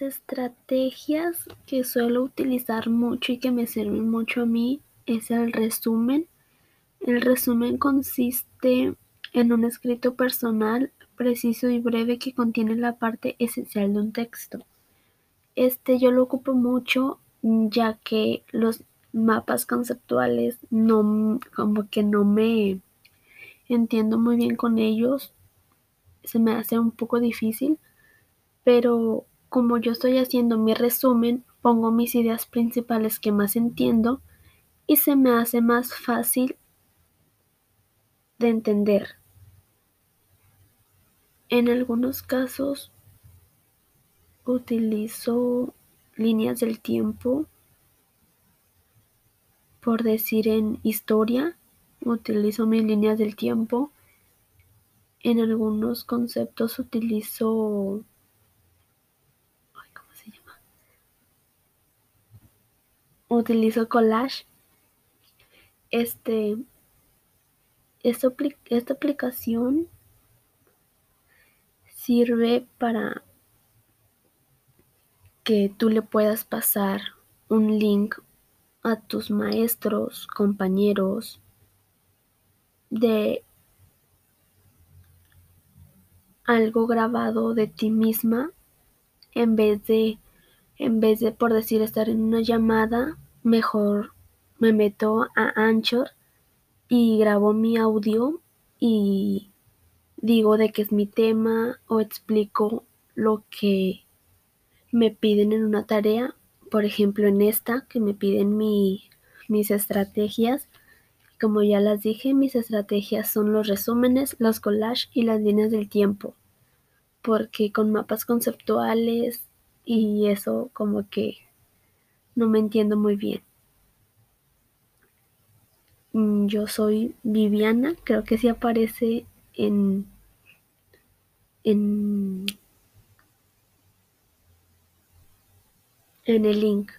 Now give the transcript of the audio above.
Estrategias que suelo utilizar mucho y que me sirven mucho a mí es el resumen. El resumen consiste en un escrito personal, preciso y breve que contiene la parte esencial de un texto. Este yo lo ocupo mucho ya que los mapas conceptuales no como que no me entiendo muy bien con ellos. Se me hace un poco difícil, pero como yo estoy haciendo mi resumen, pongo mis ideas principales que más entiendo y se me hace más fácil de entender. En algunos casos utilizo líneas del tiempo, por decir en historia, utilizo mis líneas del tiempo. En algunos conceptos utilizo Utilizo collage. Este esta, esta aplicación sirve para que tú le puedas pasar un link a tus maestros, compañeros de algo grabado de ti misma en vez de en vez de por decir estar en una llamada mejor me meto a Anchor y grabo mi audio y digo de qué es mi tema o explico lo que me piden en una tarea, por ejemplo en esta que me piden mi, mis estrategias. Como ya las dije, mis estrategias son los resúmenes, los collages y las líneas del tiempo, porque con mapas conceptuales y eso como que no me entiendo muy bien. Mm, yo soy Viviana, creo que sí aparece en, en, en el link.